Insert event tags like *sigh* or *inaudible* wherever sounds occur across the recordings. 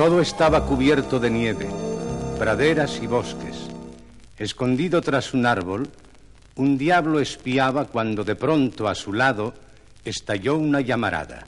Todo estaba cubierto de nieve, praderas y bosques. Escondido tras un árbol, un diablo espiaba cuando de pronto a su lado estalló una llamarada.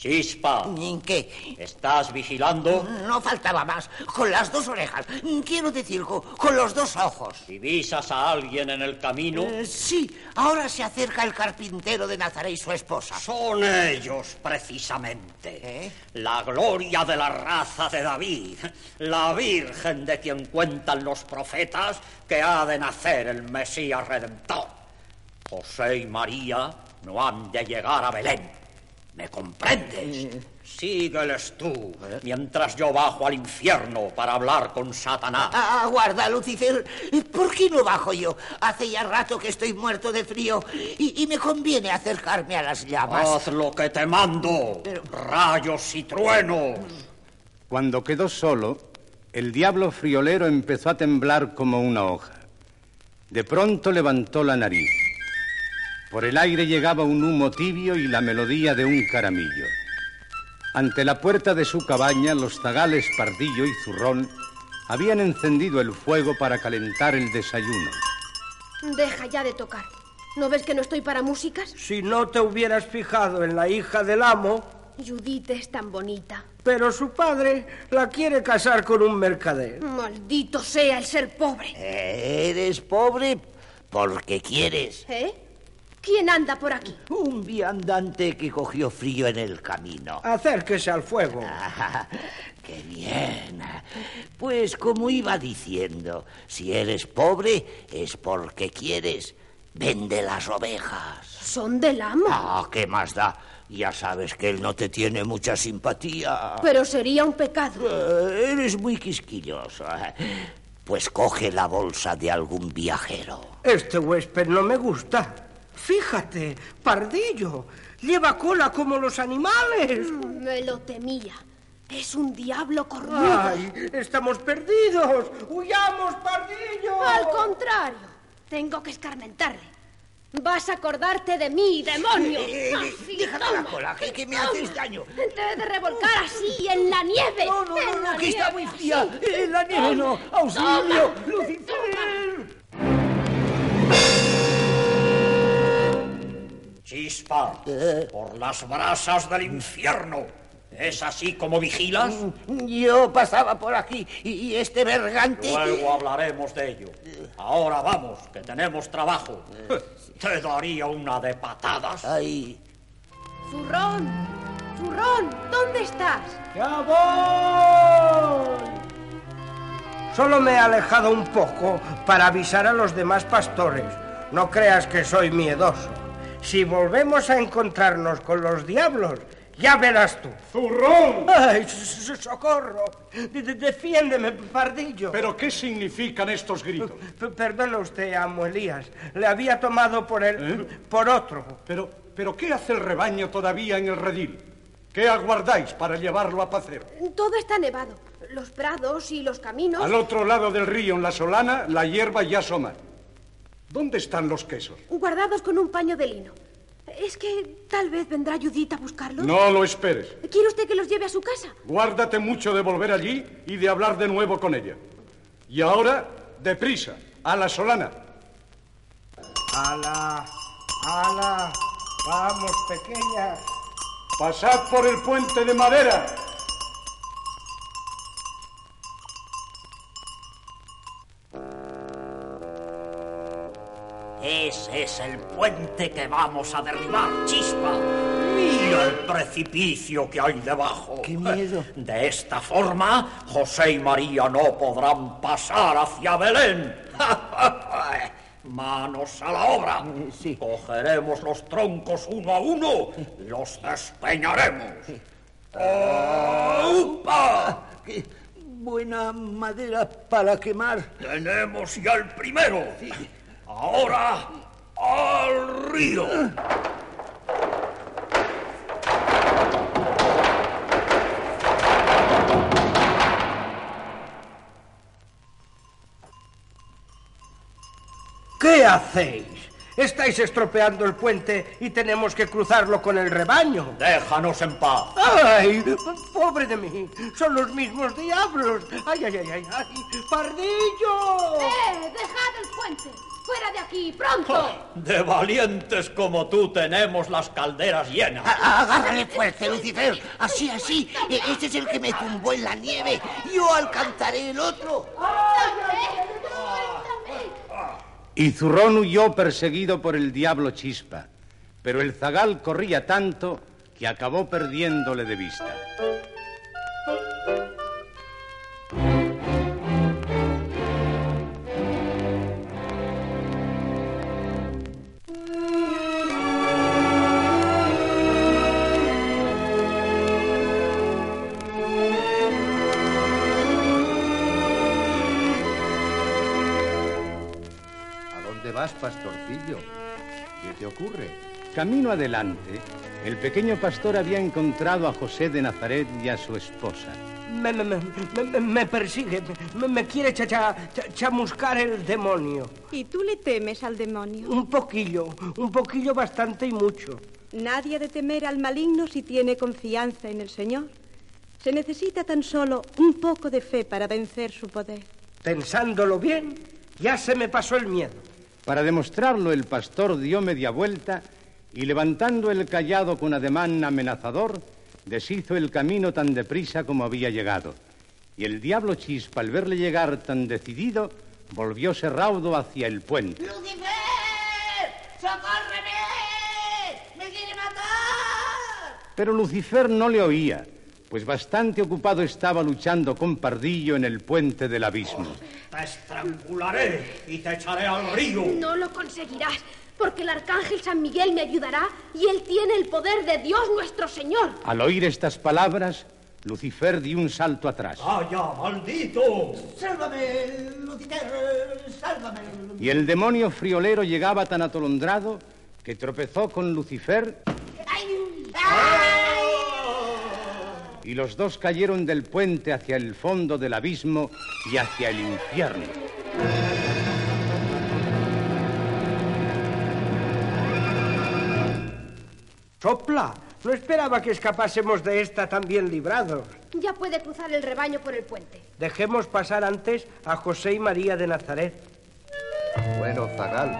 Chispa. ¿Qué? ¿Estás vigilando? No faltaba más. Con las dos orejas. Quiero decir, con, con los dos ojos. ¿Divisas a alguien en el camino? Eh, sí, ahora se acerca el carpintero de Nazaret y su esposa. Son ellos, precisamente. ¿Eh? La gloria de la raza de David. La Virgen de quien cuentan los profetas que ha de nacer el Mesías Redentor. José y María no han de llegar a Belén. ¿Me comprendes? Sígueles tú, mientras yo bajo al infierno para hablar con Satanás. Ah, Aguarda, Lucifer. ¿Por qué no bajo yo? Hace ya rato que estoy muerto de frío y, y me conviene acercarme a las llamas. Haz lo que te mando, Pero- rayos y truenos. Cuando quedó solo, el diablo friolero empezó a temblar como una hoja. De pronto levantó la nariz. Por el aire llegaba un humo tibio y la melodía de un caramillo. Ante la puerta de su cabaña, los zagales Pardillo y Zurrón habían encendido el fuego para calentar el desayuno. Deja ya de tocar. ¿No ves que no estoy para músicas? Si no te hubieras fijado en la hija del amo, Judith es tan bonita. pero su padre la quiere casar con un mercader. Maldito sea el ser pobre. Eres pobre porque quieres. ¿Eh? ¿Quién anda por aquí? Un viandante que cogió frío en el camino. Acérquese al fuego. Ah, *laughs* ¡Qué bien! Pues como iba diciendo, si eres pobre es porque quieres. Vende las ovejas. Son del amo. Ah, ¿qué más da? Ya sabes que él no te tiene mucha simpatía. Pero sería un pecado. Eh, eres muy quisquilloso. Pues coge la bolsa de algún viajero. Este huésped no me gusta. Fíjate, pardillo. Lleva cola como los animales. Me lo temía. Es un diablo cornudo. ¡Ay! ¡Estamos perdidos! ¡Huyamos, pardillo! Al contrario, tengo que escarmentarle. Vas a acordarte de mí, demonio. Eh, Así, déjame la toma, cola, que, que me toma. haces daño. Te he de revolcar así, en la nieve. No, no, en no, no, que está muy fría. así. Eh, la nieve no. ¡Auxilio! Toma. ¡Lucifer! Chispa, por las brasas del infierno. ¿Es así como vigilas? Yo pasaba por aquí y, este bergante... Luego hablaremos de ello. Ahora vamos, que tenemos trabajo. Te daría una de patadas. Ay, Zurrón, zurrón, ¿dónde estás? ¡Ya voy! Solo me he alejado un poco para avisar a los demás pastores. No creas que soy miedoso. Si volvemos a encontrarnos con los diablos, ya verás tú. ¡Zurrón! ¡Ay, so- socorro! De- de- defiéndeme, pardillo. ¿Pero qué significan estos gritos? P- Perdona usted, amo Elías. Le había tomado por el... por otro. ¿Pero, ¿Pero qué hace el rebaño todavía en el redil? ¿Qué aguardáis para llevarlo a paseo? Todo está nevado. Los prados y los caminos. Al otro lado del río, en la solana, la hierba ya asoma. ¿Dónde están los quesos? Guardados con un paño de lino. Es que tal vez vendrá Judith a buscarlos. No lo esperes. ¿Quiere usted que los lleve a su casa? Guárdate mucho de volver allí y de hablar de nuevo con ella. Y ahora, deprisa, a la solana. ¡Ala! ¡Ala! ¡Vamos, pequeña! Pasad por el puente de madera. Es el puente que vamos a derribar, chispa. Mira el precipicio que hay debajo. ¡Qué miedo! De esta forma, José y María no podrán pasar hacia Belén. *laughs* Manos a la obra. sí. Cogeremos los troncos uno a uno y los despeñaremos. ¡Aupa! ¡Qué buena madera para quemar! Tenemos ya el primero. Ahora al río. ¿Qué hacéis? Estáis estropeando el puente y tenemos que cruzarlo con el rebaño. Déjanos en paz. ¡Ay! ¡Pobre de mí! Son los mismos diablos. ¡Ay, ay, ay, ay! ay. ¡Pardillo! ¡Eh! ¡Dejad el puente! ¡Fuera de aquí! ¡Pronto! De valientes como tú tenemos las calderas llenas. A- Agárrale fuerte, Lucifer. Así, así. Este es el que me tumbó en la nieve. Yo alcanzaré el otro. Y Zurrón huyó perseguido por el diablo Chispa, pero el zagal corría tanto que acabó perdiéndole de vista. Dónde vas, pastorcillo? ¿Qué te ocurre? Camino adelante, el pequeño pastor había encontrado a José de Nazaret y a su esposa. Me, me, me, me- me persigue, me, me quiere cha- cha- cha- chamuscar el demonio. ¿Y tú le temes al demonio? Un poquillo, un poquillo bastante y mucho. Nadie ha de temer al maligno si tiene confianza en el Señor. Se necesita tan solo un poco de fe para vencer su poder. Pensándolo bien, ya se me pasó el miedo. Para demostrarlo, el pastor dio media vuelta y levantando el callado con ademán amenazador, deshizo el camino tan deprisa como había llegado. Y el diablo Chispa, al verle llegar tan decidido, volvióse raudo hacia el puente. ¡Lucifer! ¡Socórreme! ¡Me quiere matar! Pero Lucifer no le oía, pues bastante ocupado estaba luchando con Pardillo en el puente del abismo. Te estrangularé y te echaré al río. No lo conseguirás, porque el arcángel San Miguel me ayudará y él tiene el poder de Dios nuestro Señor. Al oír estas palabras, Lucifer dio un salto atrás. ¡Vaya, maldito! ¡Sálvame, Lucifer! ¡Sálvame! Y el demonio friolero llegaba tan atolondrado que tropezó con Lucifer y los dos cayeron del puente hacia el fondo del abismo y hacia el infierno. Sopla, no esperaba que escapásemos de esta tan bien librados. Ya puede cruzar el rebaño por el puente. Dejemos pasar antes a José y María de Nazaret. Bueno, Zagal,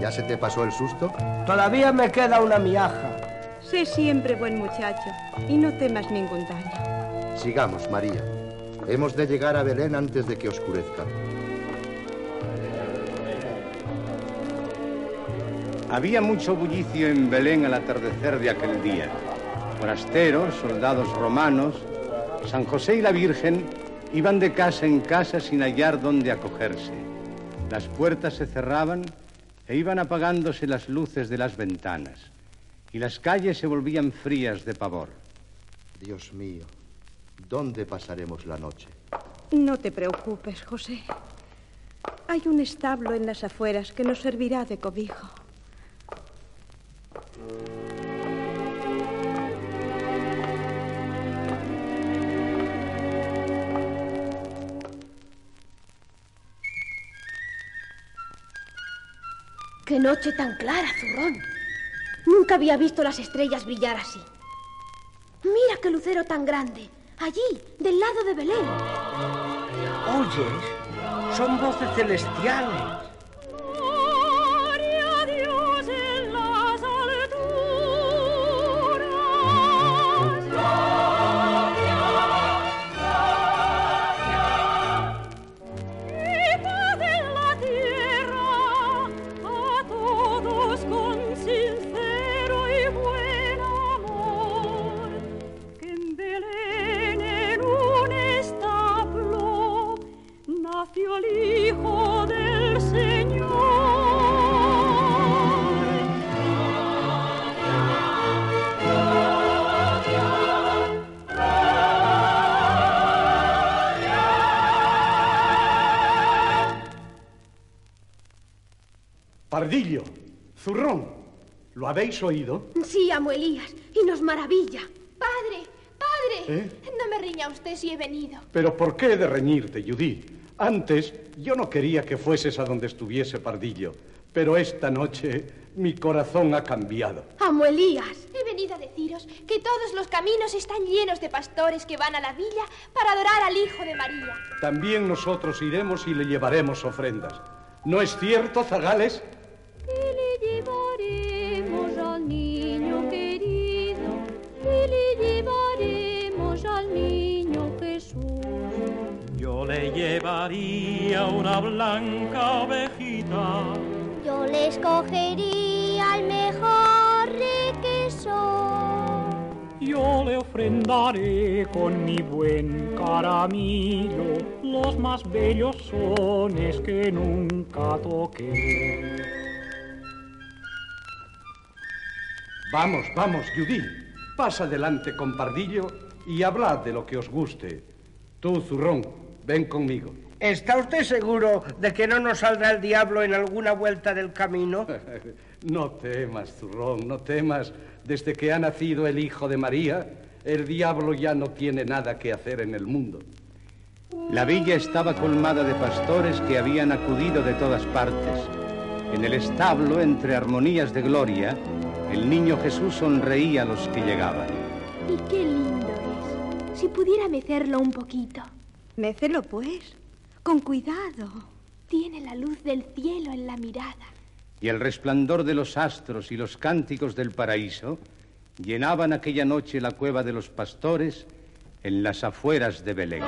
¿ya se te pasó el susto? Todavía me queda una miaja. Sé siempre buen muchacho y no temas ningún daño. Sigamos, María. Hemos de llegar a Belén antes de que oscurezca. Había mucho bullicio en Belén al atardecer de aquel día. Forasteros, soldados romanos, San José y la Virgen iban de casa en casa sin hallar dónde acogerse. Las puertas se cerraban e iban apagándose las luces de las ventanas. Y las calles se volvían frías de pavor. Dios mío, ¿dónde pasaremos la noche? No te preocupes, José. Hay un establo en las afueras que nos servirá de cobijo. ¡Qué noche tan clara, zurrón! Nunca había visto las estrellas brillar así. Mira qué lucero tan grande, allí, del lado de Belén. ¿Oyes? Son voces celestiales. Pardillo, zurrón, ¿lo habéis oído? Sí, amo Elías, y nos maravilla. Padre, padre, ¿Eh? no me riña usted si he venido. Pero ¿por qué he de reñirte, Judy? Antes yo no quería que fueses a donde estuviese Pardillo, Pero esta noche mi corazón ha cambiado. Amo Elías. He venido a deciros que todos los caminos están llenos de pastores que van a la villa para adorar al Hijo de María. También nosotros iremos y le llevaremos ofrendas. ¿No es cierto, Zagales? Yo le llevaría una blanca ovejita. Yo le escogería al mejor requesón. Yo le ofrendaré con mi buen caramillo los más bellos sones que nunca toqué. Vamos, vamos, Judy. Pasa adelante con Pardillo y hablad de lo que os guste. Tú, Zurrón, ven conmigo. ¿Está usted seguro de que no nos saldrá el diablo en alguna vuelta del camino? *laughs* No temas, Zurrón, no temas. Desde que ha nacido el Hijo de María, el diablo ya no tiene nada que hacer en el mundo. La villa estaba colmada de pastores que habían acudido de todas partes. En el establo, entre armonías de gloria, el niño Jesús sonreía a los que llegaban. Y qué lindo es. Si pudiera mecerlo un poquito. Mécelo, pues. Con cuidado. Tiene la luz del cielo en la mirada. Y el resplandor de los astros y los cánticos del paraíso llenaban aquella noche la cueva de los pastores en las afueras de Belén.